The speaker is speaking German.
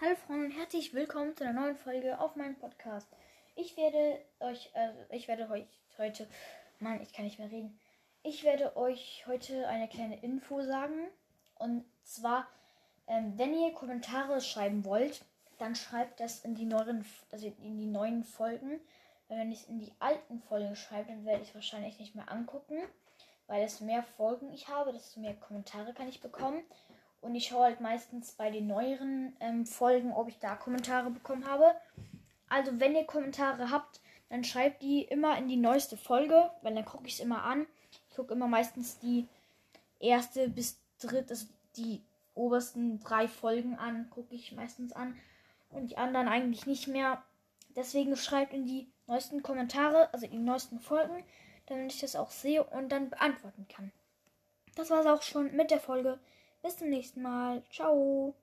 Hallo Freunde und herzlich willkommen zu einer neuen Folge auf meinem Podcast. Ich werde euch, äh, ich werde euch heute, Mann, ich kann nicht mehr reden. Ich werde euch heute eine kleine Info sagen. Und zwar, ähm, wenn ihr Kommentare schreiben wollt, dann schreibt das in die neuen, also in die neuen Folgen. Wenn ich es in die alten Folgen schreibe, dann werde ich es wahrscheinlich nicht mehr angucken. Weil desto mehr Folgen ich habe, desto mehr Kommentare kann ich bekommen. Und ich schaue halt meistens bei den neueren ähm, Folgen, ob ich da Kommentare bekommen habe. Also wenn ihr Kommentare habt, dann schreibt die immer in die neueste Folge, weil dann gucke ich es immer an. Ich gucke immer meistens die erste bis dritte, also die obersten drei Folgen an, gucke ich meistens an. Und die anderen eigentlich nicht mehr. Deswegen schreibt in die neuesten Kommentare, also in die neuesten Folgen, damit ich das auch sehe und dann beantworten kann. Das war es auch schon mit der Folge. Bis zum nächsten Mal. Ciao.